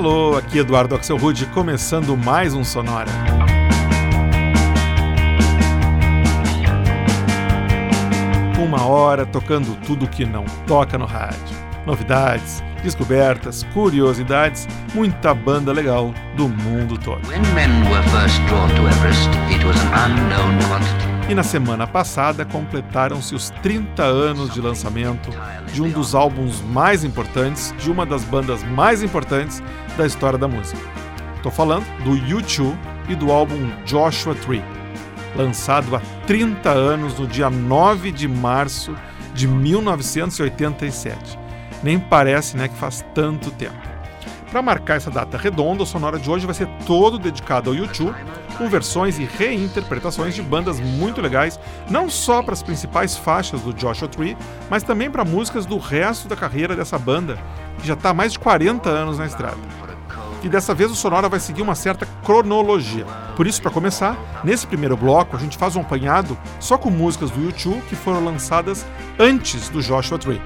Alô, aqui Eduardo Axel Rude, começando mais um Sonora. Uma hora tocando tudo que não toca no rádio. Novidades, descobertas, curiosidades, muita banda legal do mundo todo. E na semana passada completaram-se os 30 anos de lançamento de um dos álbuns mais importantes, de uma das bandas mais importantes da história da música. Estou falando do U2 e do álbum Joshua Tree, lançado há 30 anos no dia 9 de março de 1987. Nem parece né, que faz tanto tempo. Para marcar essa data redonda, o Sonora de hoje vai ser todo dedicado ao YouTube, com versões e reinterpretações de bandas muito legais, não só para as principais faixas do Joshua Tree, mas também para músicas do resto da carreira dessa banda, que já está há mais de 40 anos na estrada. E dessa vez o Sonora vai seguir uma certa cronologia. Por isso, para começar, nesse primeiro bloco a gente faz um apanhado só com músicas do YouTube que foram lançadas antes do Joshua Tree.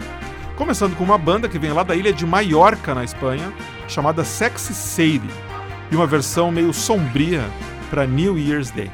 Começando com uma banda que vem lá da ilha de Maiorca, na Espanha, chamada Sexy Sadie, e uma versão meio sombria para New Year's Day.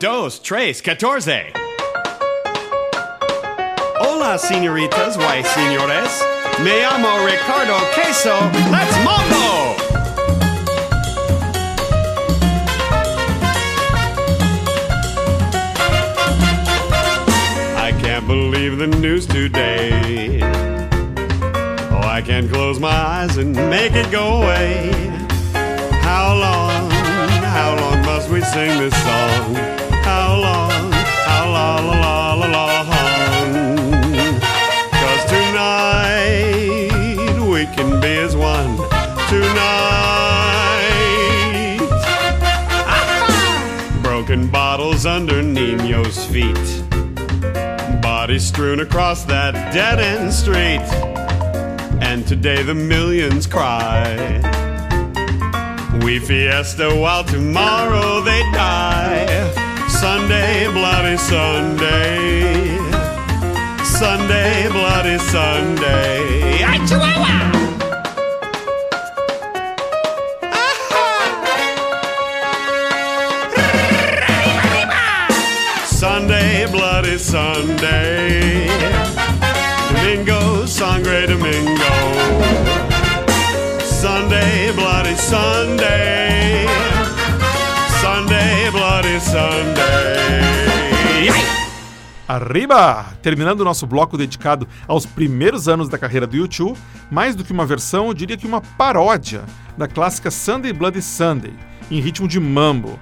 Dos, tres, catorce. Hola, señoritas, y señores. Me llamo Ricardo Queso. Let's mambo! I can't believe the news today. Oh, I can't close my eyes and make it go away. How long, how long must we sing this song? How long, how long, la, la, la, long. Cause tonight we can be as one. Tonight. Broken bottles under Nino's feet. Bodies strewn across that dead end street. And today the millions cry. We fiesta while tomorrow they die. Sunday, bloody Sunday. Sunday, bloody Sunday. Ay, Chihuahua! Sunday, bloody Sunday. Domingo, sangre Domingo. Sunday, bloody Sunday. Sunday. Arriba! Terminando o nosso bloco dedicado aos primeiros anos da carreira do U2, mais do que uma versão, eu diria que uma paródia da clássica Sunday Bloody Sunday, em ritmo de mambo.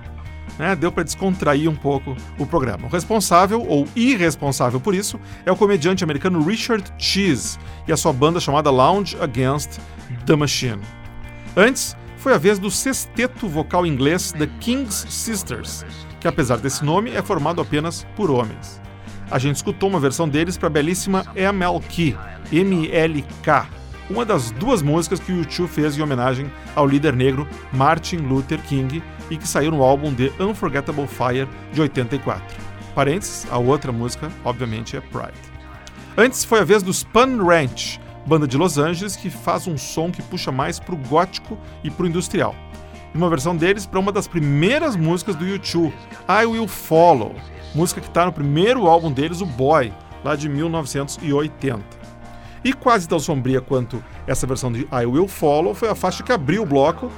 Né, deu para descontrair um pouco o programa. O responsável, ou irresponsável por isso, é o comediante americano Richard Cheese e a sua banda chamada Lounge Against the Machine. Antes, foi a vez do sexteto vocal inglês The King's Sisters, que apesar desse nome é formado apenas por homens a gente escutou uma versão deles para a belíssima MLK, MLK, uma das duas músicas que o U2 fez em homenagem ao líder negro Martin Luther King e que saiu no álbum The Unforgettable Fire de 84. Parênteses, a outra música, obviamente, é Pride. Antes foi a vez do Spun Ranch, banda de Los Angeles que faz um som que puxa mais pro gótico e pro industrial. Uma versão deles para uma das primeiras músicas do U2, I Will Follow, música que está no primeiro álbum deles, o Boy, lá de 1980. E quase tão sombria quanto essa versão de I Will Follow foi a faixa que abriu o bloco,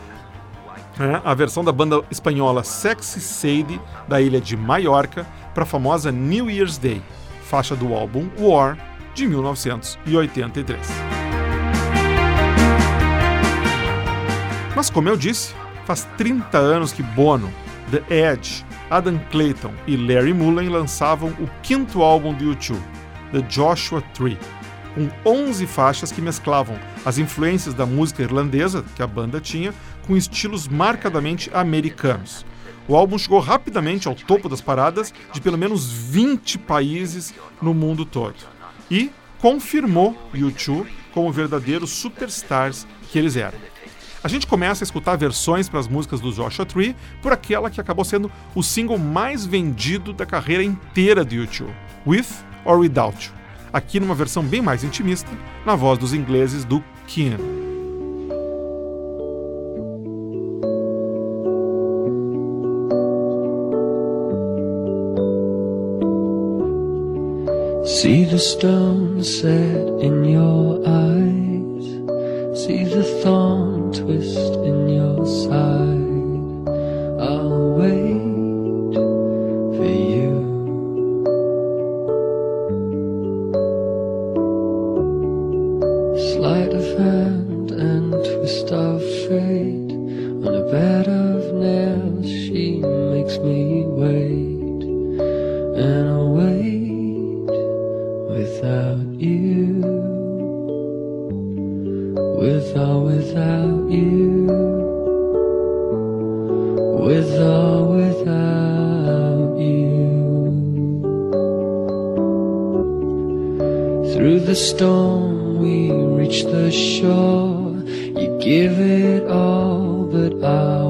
né, a versão da banda espanhola Sexy Sadie, da ilha de Maiorca, para a famosa New Year's Day, faixa do álbum War, de 1983. Mas como eu disse, faz 30 anos que Bono, The Edge, Adam Clayton e Larry Mullen lançavam o quinto álbum do U2, The Joshua Tree, com 11 faixas que mesclavam as influências da música irlandesa que a banda tinha com estilos marcadamente americanos. O álbum chegou rapidamente ao topo das paradas de pelo menos 20 países no mundo todo. E, confirmou U2 como verdadeiros superstars que eles eram. A gente começa a escutar versões para as músicas do Joshua Tree por aquela que acabou sendo o single mais vendido da carreira inteira de U2, With or Without You, aqui numa versão bem mais intimista, na voz dos ingleses do Keenan. See the stone set in your eyes. See the thorn twist in your side. I'll wait With or without you. With or without you. Through the storm we reach the shore. You give it all, but I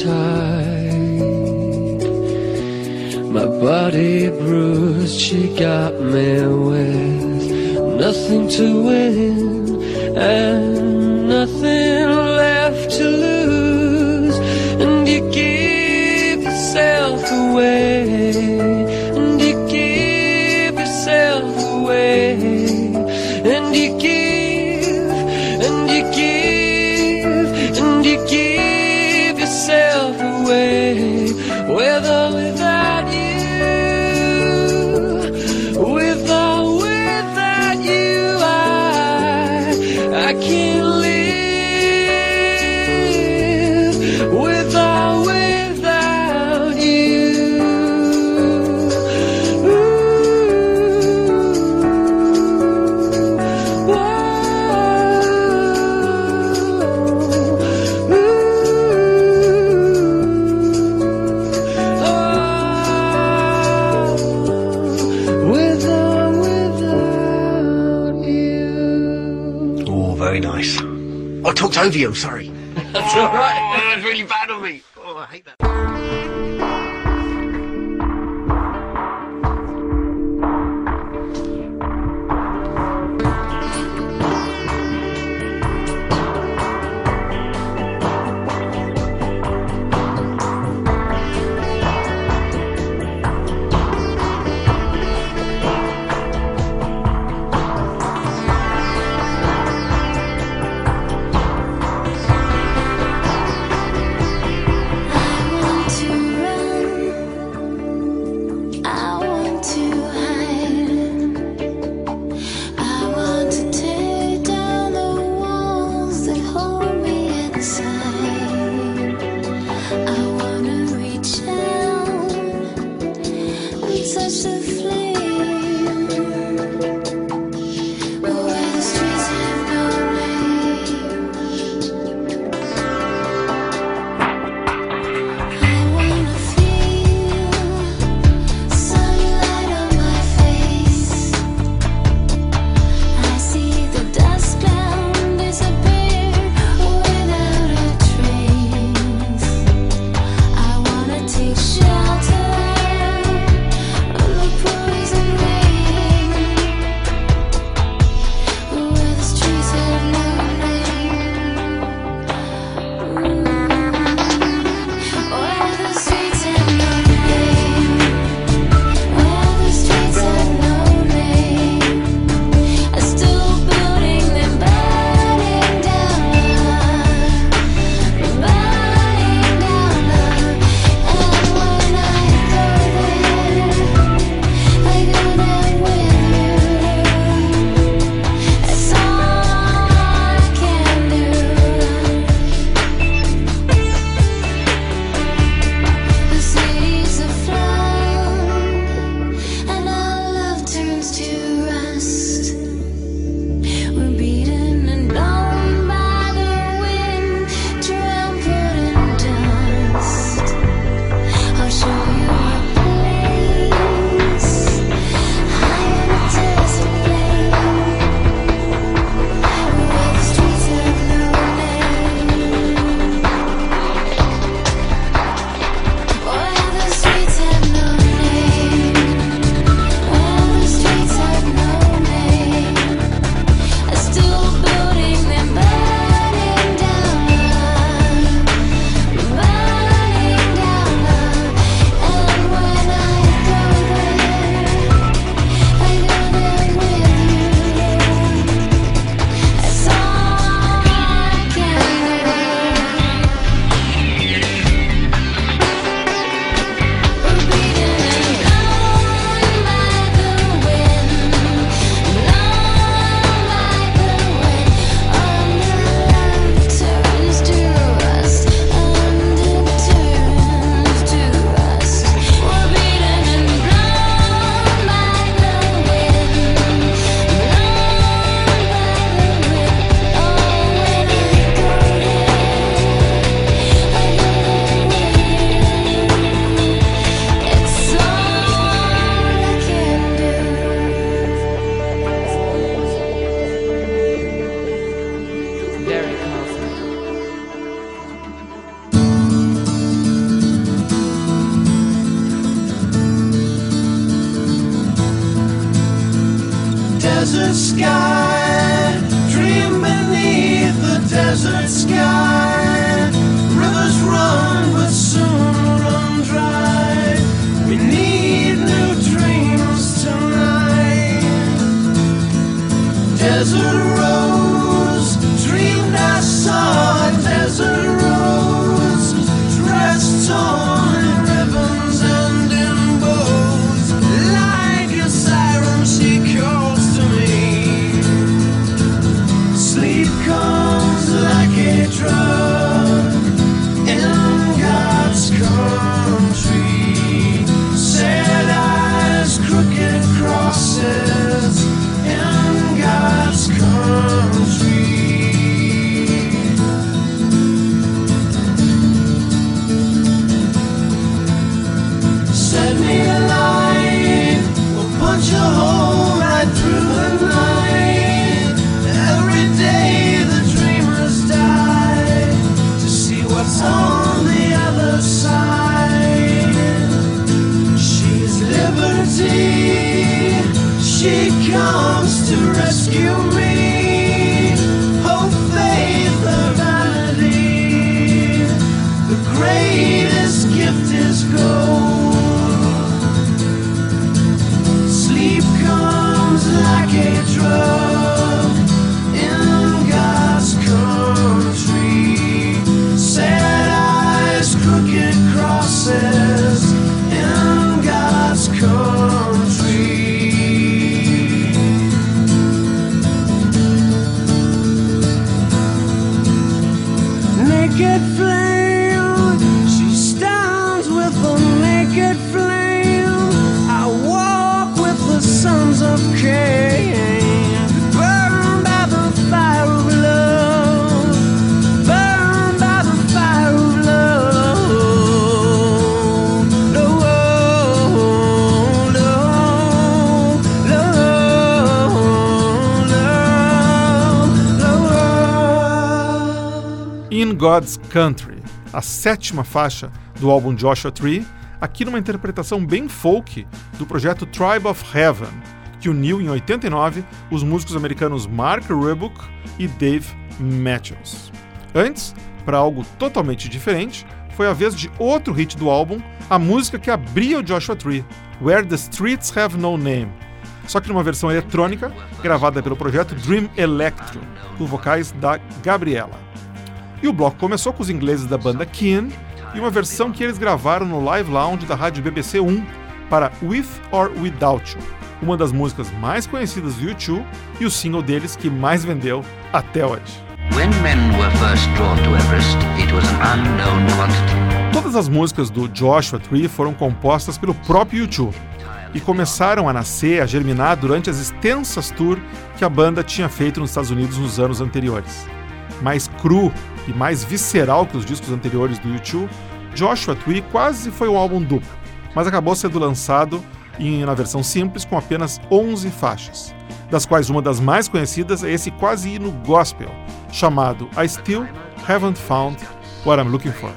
tied. My body bruised, she got me with nothing to win and I'm sorry. That's alright. That's Country, a sétima faixa do álbum Joshua Tree, aqui numa interpretação bem folk do projeto Tribe of Heaven, que uniu em 89 os músicos americanos Mark Ribbock e Dave Matthews. Antes, para algo totalmente diferente, foi a vez de outro hit do álbum, a música que abria o Joshua Tree, Where the Streets Have No Name, só que numa versão eletrônica gravada pelo projeto Dream Electro, com vocais da Gabriela. E o bloco começou com os ingleses da banda Keen e uma versão que eles gravaram no Live Lounge da rádio BBC 1 para With or Without You, uma das músicas mais conhecidas do U2 e o single deles que mais vendeu até hoje. Everest. Todas as músicas do Joshua Tree foram compostas pelo próprio U2 e começaram a nascer, a germinar durante as extensas tours que a banda tinha feito nos Estados Unidos nos anos anteriores. Mais cru e mais visceral que os discos anteriores do U2, Joshua Tree quase foi um álbum duplo, mas acabou sendo lançado em, na versão simples com apenas 11 faixas, das quais uma das mais conhecidas é esse quase hino gospel, chamado I Still Haven't Found What I'm Looking For.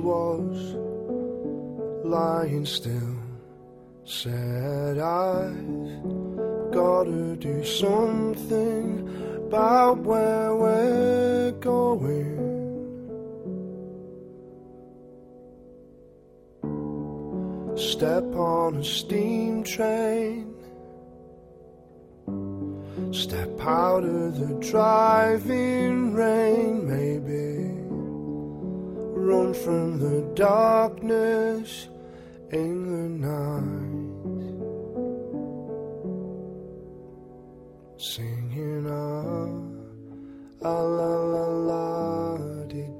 Was, lying still. Said, I've gotta do something about where we're going. Step on a steam train. Step out of the driving rain, maybe. Run from the darkness in the night. Singing a, a la la la di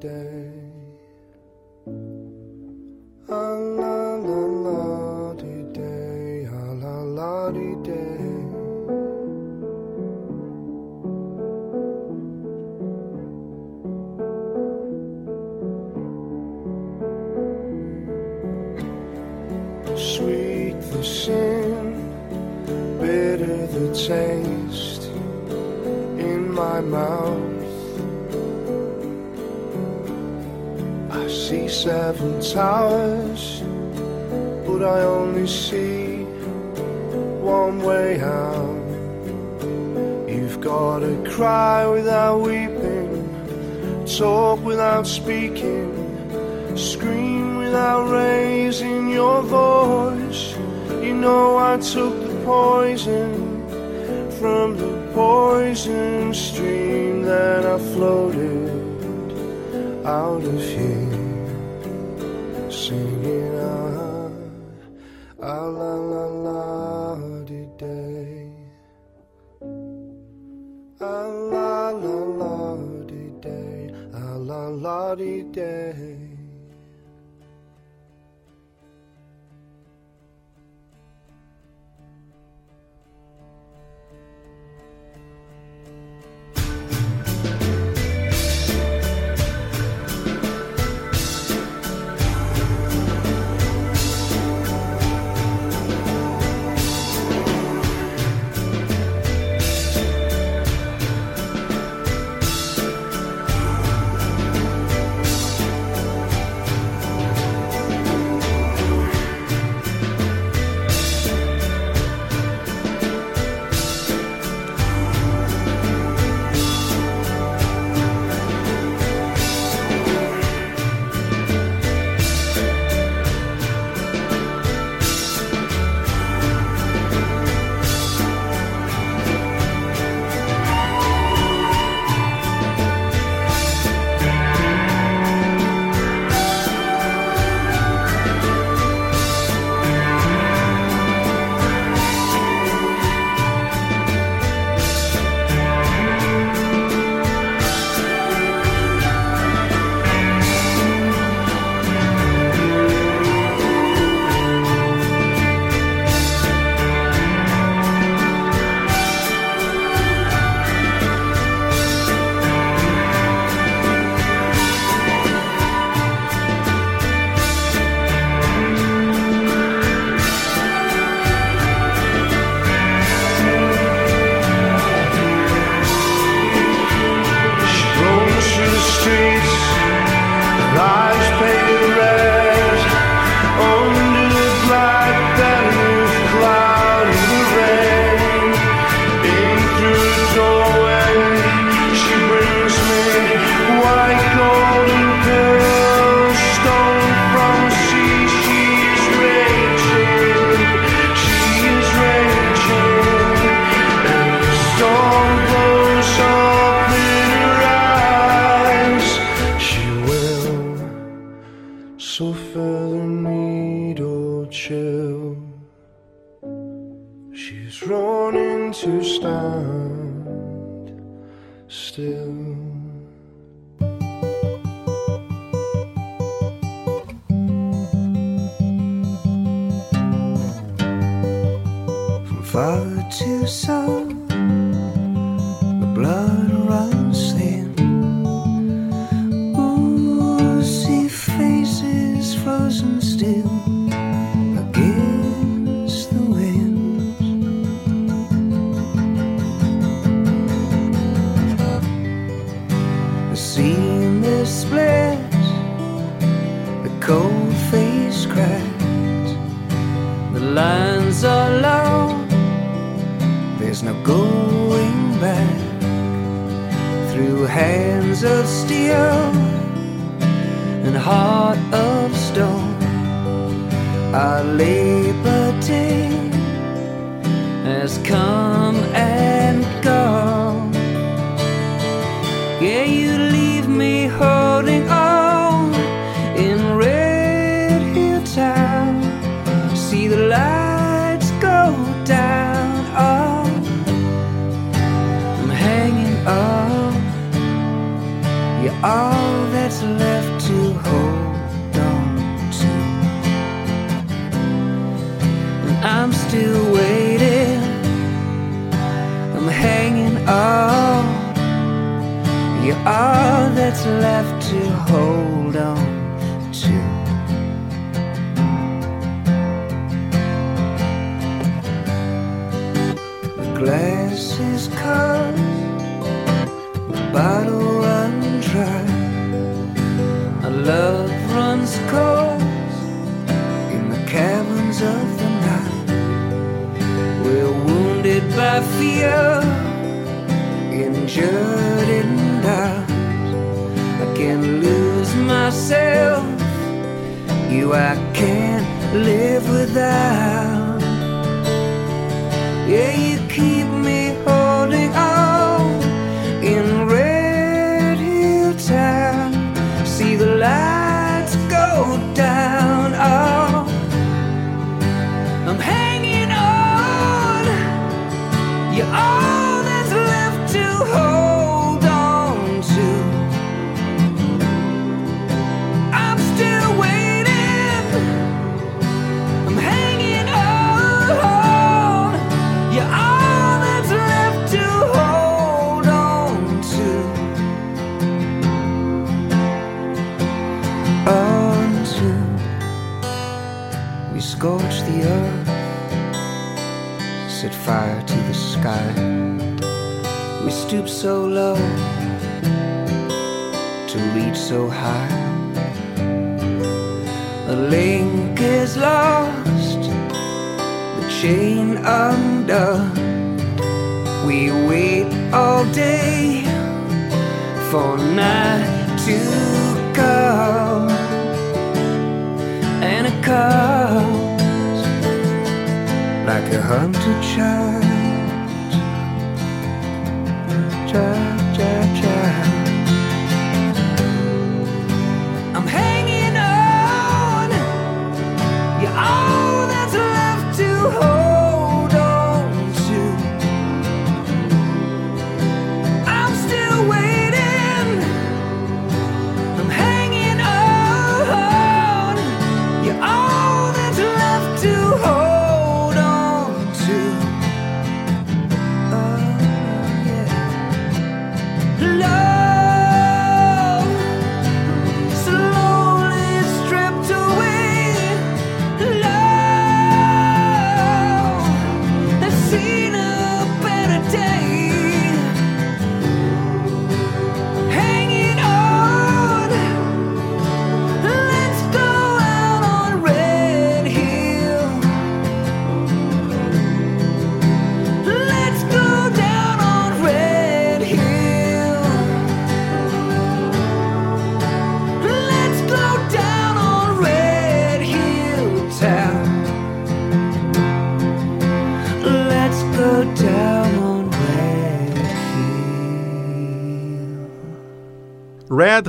taste in my mouth. I see seven towers, but I only see one way out. You've gotta cry without weeping, talk without speaking, scream without raising your voice. You know I took the poison from the poison stream that I floated out of here, singing ah, ah la la la day, ah la la la day, ah la la day. All that's left to hold on to. The glass is cut, the bottle dry. Our love runs cold in the caverns of the night. We're wounded by fear, injured in doubt. Can lose myself, you I can't live without. Yeah, you keep fire to the sky. We stoop so low to reach so high. A link is lost, the chain undone. We wait all day for night to like a hunted child.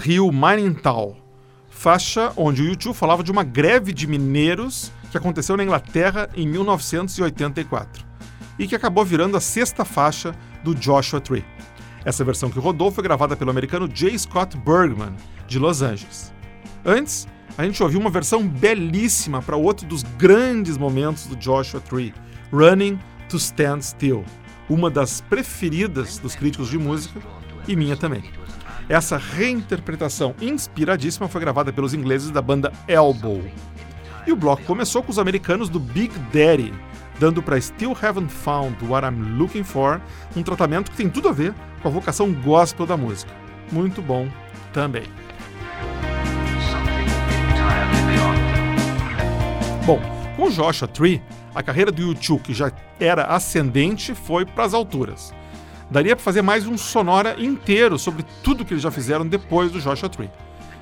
Hill Mining Town, faixa onde o U2 falava de uma greve de mineiros que aconteceu na Inglaterra em 1984 e que acabou virando a sexta faixa do Joshua Tree. Essa versão que rodou foi gravada pelo americano J. Scott Bergman, de Los Angeles. Antes, a gente ouviu uma versão belíssima para outro dos grandes momentos do Joshua Tree, Running to Stand Still, uma das preferidas dos críticos de música e minha também. Essa reinterpretação inspiradíssima foi gravada pelos ingleses da banda Elbow. E o bloco começou com os americanos do Big Daddy, dando para Still Haven't Found What I'm Looking For um tratamento que tem tudo a ver com a vocação gospel da música. Muito bom também. Bom, com Joshua Tree, a carreira do U2, que já era ascendente, foi para as alturas. Daria para fazer mais um sonora inteiro sobre tudo que eles já fizeram depois do Joshua Tree.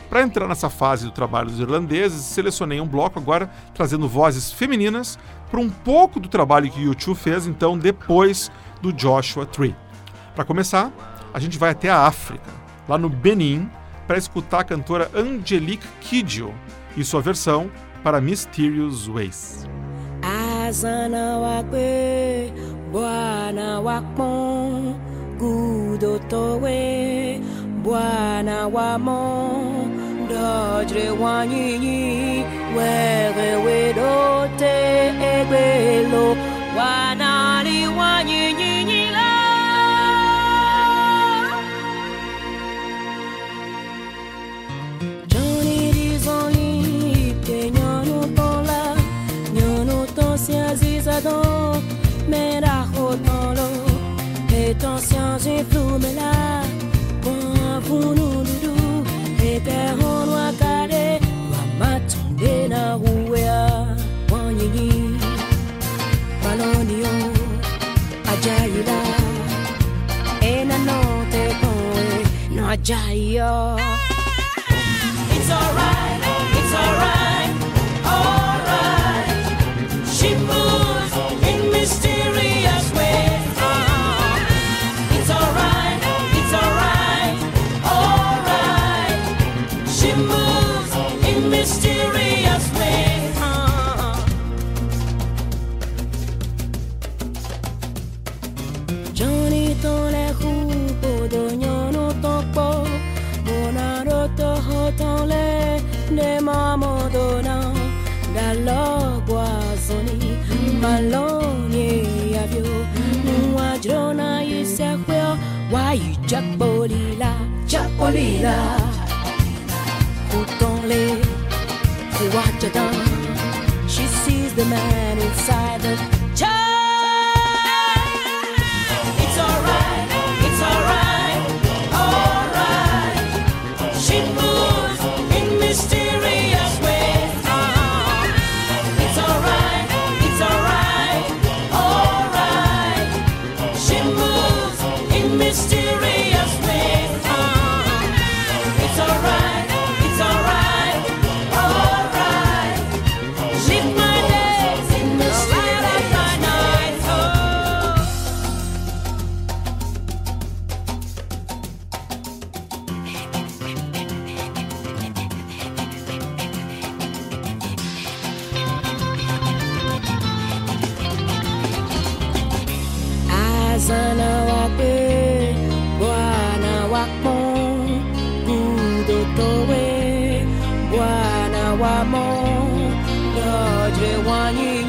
Para entrar nessa fase do trabalho dos irlandeses, selecionei um bloco agora trazendo vozes femininas para um pouco do trabalho que o U2 fez então depois do Joshua Tree. Para começar, a gente vai até a África, lá no Benin, para escutar a cantora Angelique Kidjo e sua versão para Mysterious Ways. Bwana wakmo gudo towe. Bwana wamo dodre wanyinyi were wedote egbelo wanari wanyinyinyi la. Johnny Dizoni pe nyono bola nyono tosi azizadon aziza don mera hoton lo et ton science flou me la bon vunu dudu et balonio no ajayo It's alright, it's alright. Japolila Huton le Huachadan She sees the man inside the Bwana wamon, dodre wanyinyi, wewe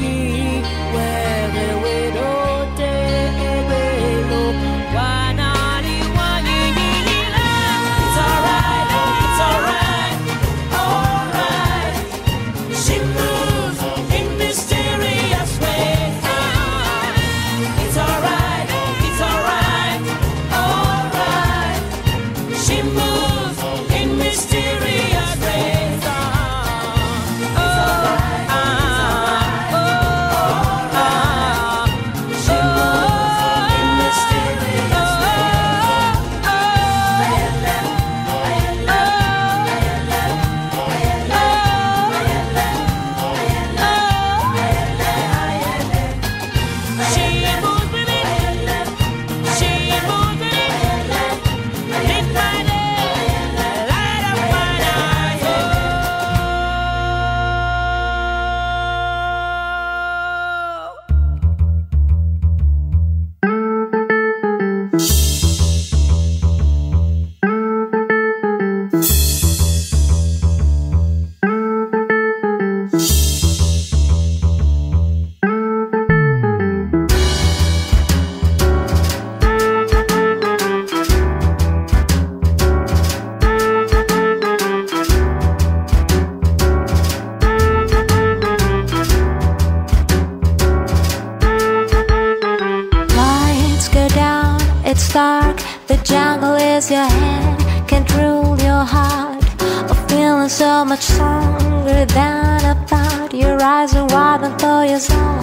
eyes are wide though your soul.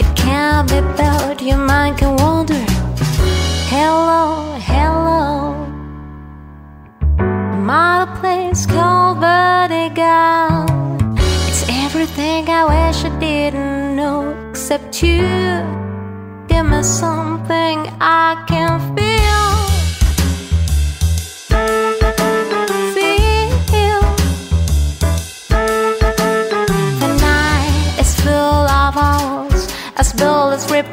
It can't be built, your mind can wander. Hello, hello. I'm at a place called Vertigo. It's everything I wish I didn't know, except you. Give me something I can. Feel.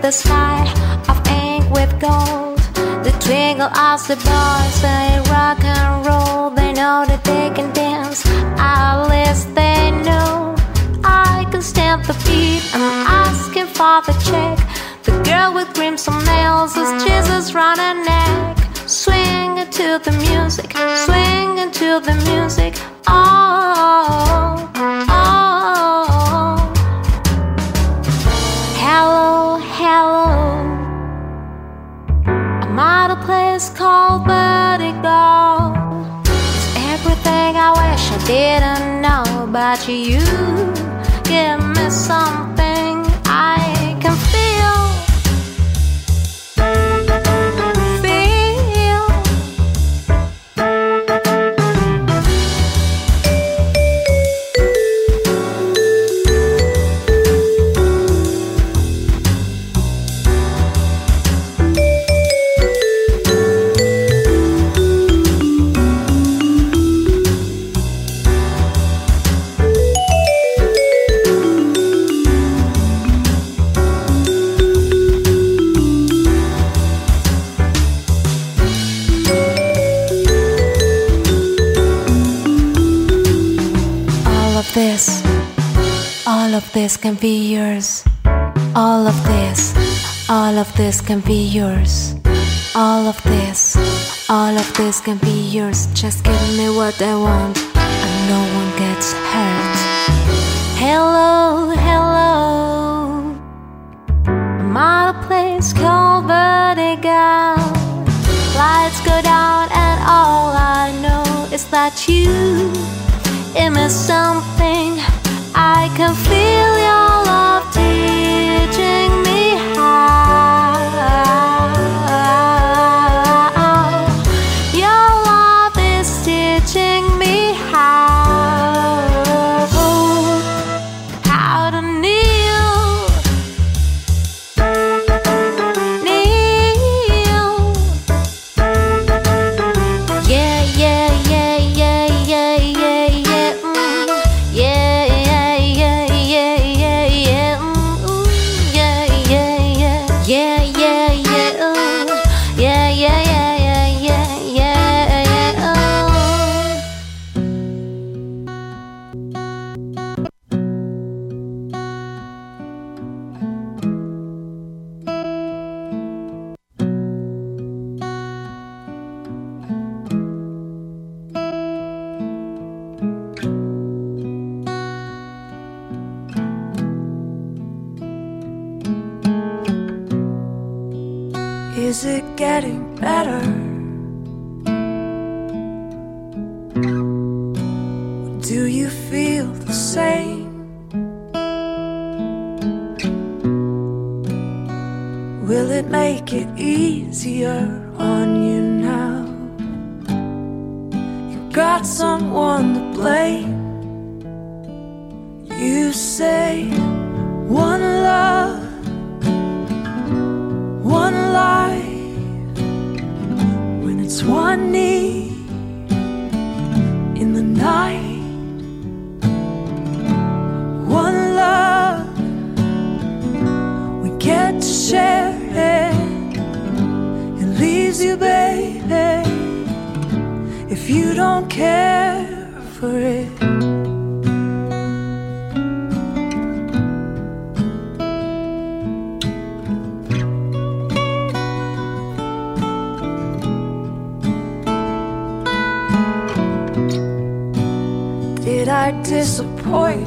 The sky of ink with gold. The twinkle as the boys say rock and roll. They know that they can dance, at least they know. I can stamp the beat. I'm asking for the check. The girl with crimson nails is Jesus her neck. Swing into the music, swing into the music. Oh, oh. Called Vertigo. It's everything I wish I didn't know about you. Give me something of this can be yours. All of this, all of this can be yours. All of this, all of this can be yours. Just give me what I want, and no one gets hurt. Hello, hello. A place called Vertigo. Lights go down, and all I know is that you Give me something I can feel your love teaching do you feel the same? Will it make it easier on you now? You got someone to blame. You say one love one life when it's one need share it leaves you baby if you don't care for it. Did I disappoint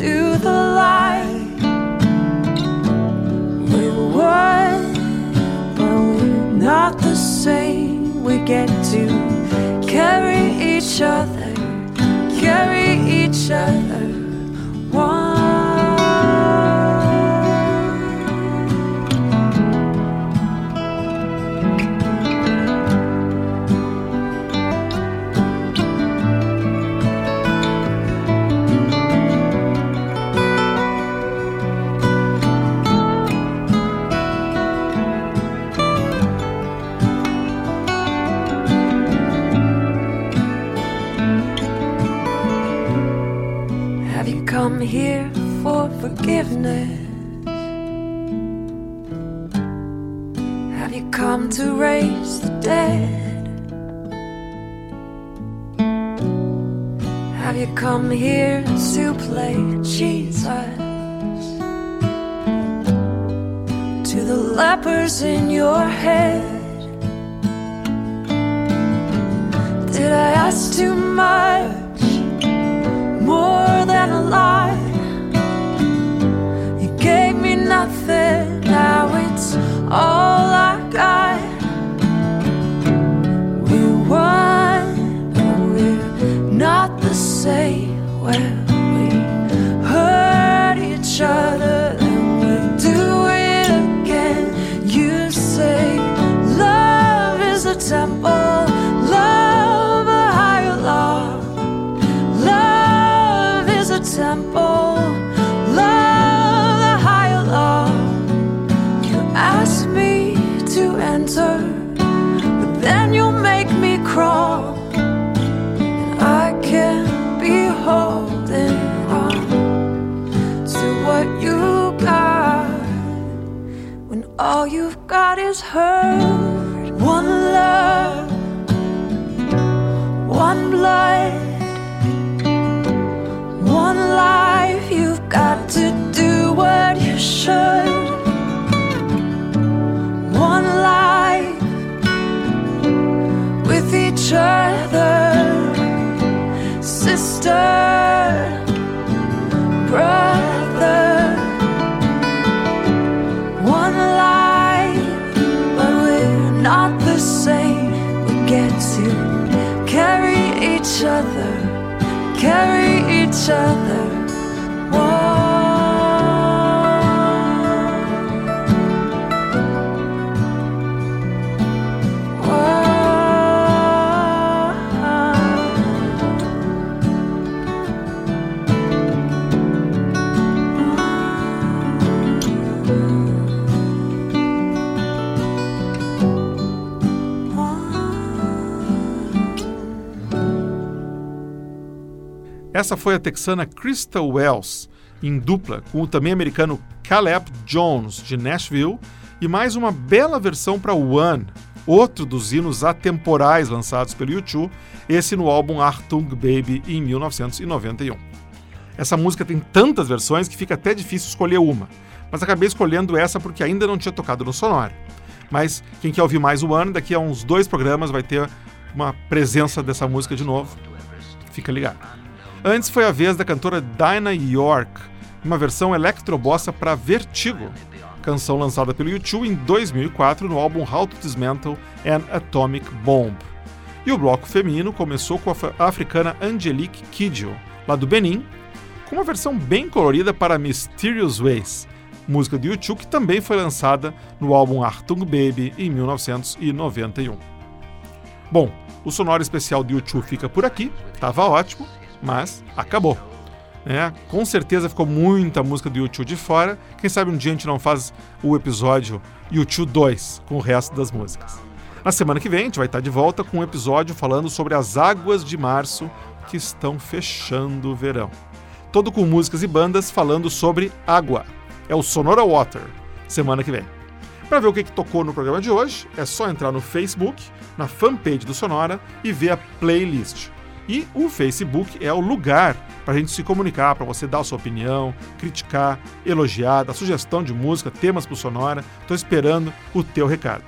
into the light. We're one, but we're not the same. We get to carry each other, carry each other. Come here for forgiveness? Have you come to raise the dead? Have you come here to play Jesus? To the lepers in your head? Did I ask too much? More than a lie. You gave me nothing, now it's all I got. You got when all you've got is hurt. One love, one blood. One life, you've got to do what you should. Carry each other. Essa foi a texana Crystal Wells, em dupla com o também americano Caleb Jones, de Nashville, e mais uma bela versão para One, outro dos hinos atemporais lançados pelo U2, esse no álbum Achtung Baby em 1991. Essa música tem tantas versões que fica até difícil escolher uma, mas acabei escolhendo essa porque ainda não tinha tocado no Sonora. Mas quem quer ouvir mais o One, daqui a uns dois programas vai ter uma presença dessa música de novo. Fica ligado. Antes foi a vez da cantora Dinah York, uma versão electrobossa para Vertigo, canção lançada pelo U2 em 2004 no álbum How to Dismantle an Atomic Bomb. E o bloco feminino começou com a africana Angelique Kidjo, lá do Benin, com uma versão bem colorida para Mysterious Ways, música do U2 que também foi lançada no álbum Achtung Baby em 1991. Bom, o sonoro especial do U2 fica por aqui, tava ótimo, mas acabou. É, com certeza ficou muita música do YouTube de fora. Quem sabe um dia a gente não faz o episódio YouTube 2 com o resto das músicas. Na semana que vem a gente vai estar de volta com um episódio falando sobre as águas de março que estão fechando o verão. Todo com músicas e bandas falando sobre água. É o Sonora Water, semana que vem. Para ver o que, que tocou no programa de hoje, é só entrar no Facebook, na fanpage do Sonora e ver a playlist. E o Facebook é o lugar para a gente se comunicar, para você dar a sua opinião, criticar, elogiar, dar sugestão de música, temas para Sonora. Estou esperando o teu recado.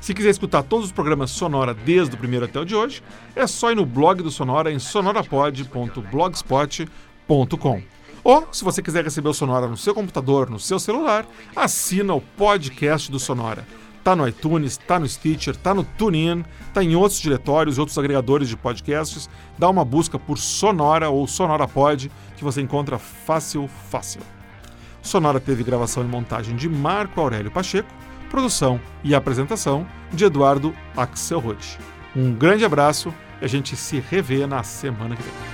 Se quiser escutar todos os programas Sonora desde o primeiro até o de hoje, é só ir no blog do Sonora em sonorapod.blogspot.com. Ou, se você quiser receber o Sonora no seu computador, no seu celular, assina o podcast do Sonora. Tá no iTunes, tá no Stitcher, tá no TuneIn, tá em outros diretórios outros agregadores de podcasts. Dá uma busca por Sonora ou Sonora Pod que você encontra fácil, fácil. Sonora teve gravação e montagem de Marco Aurélio Pacheco, produção e apresentação de Eduardo Axelrod. Um grande abraço e a gente se revê na semana que vem.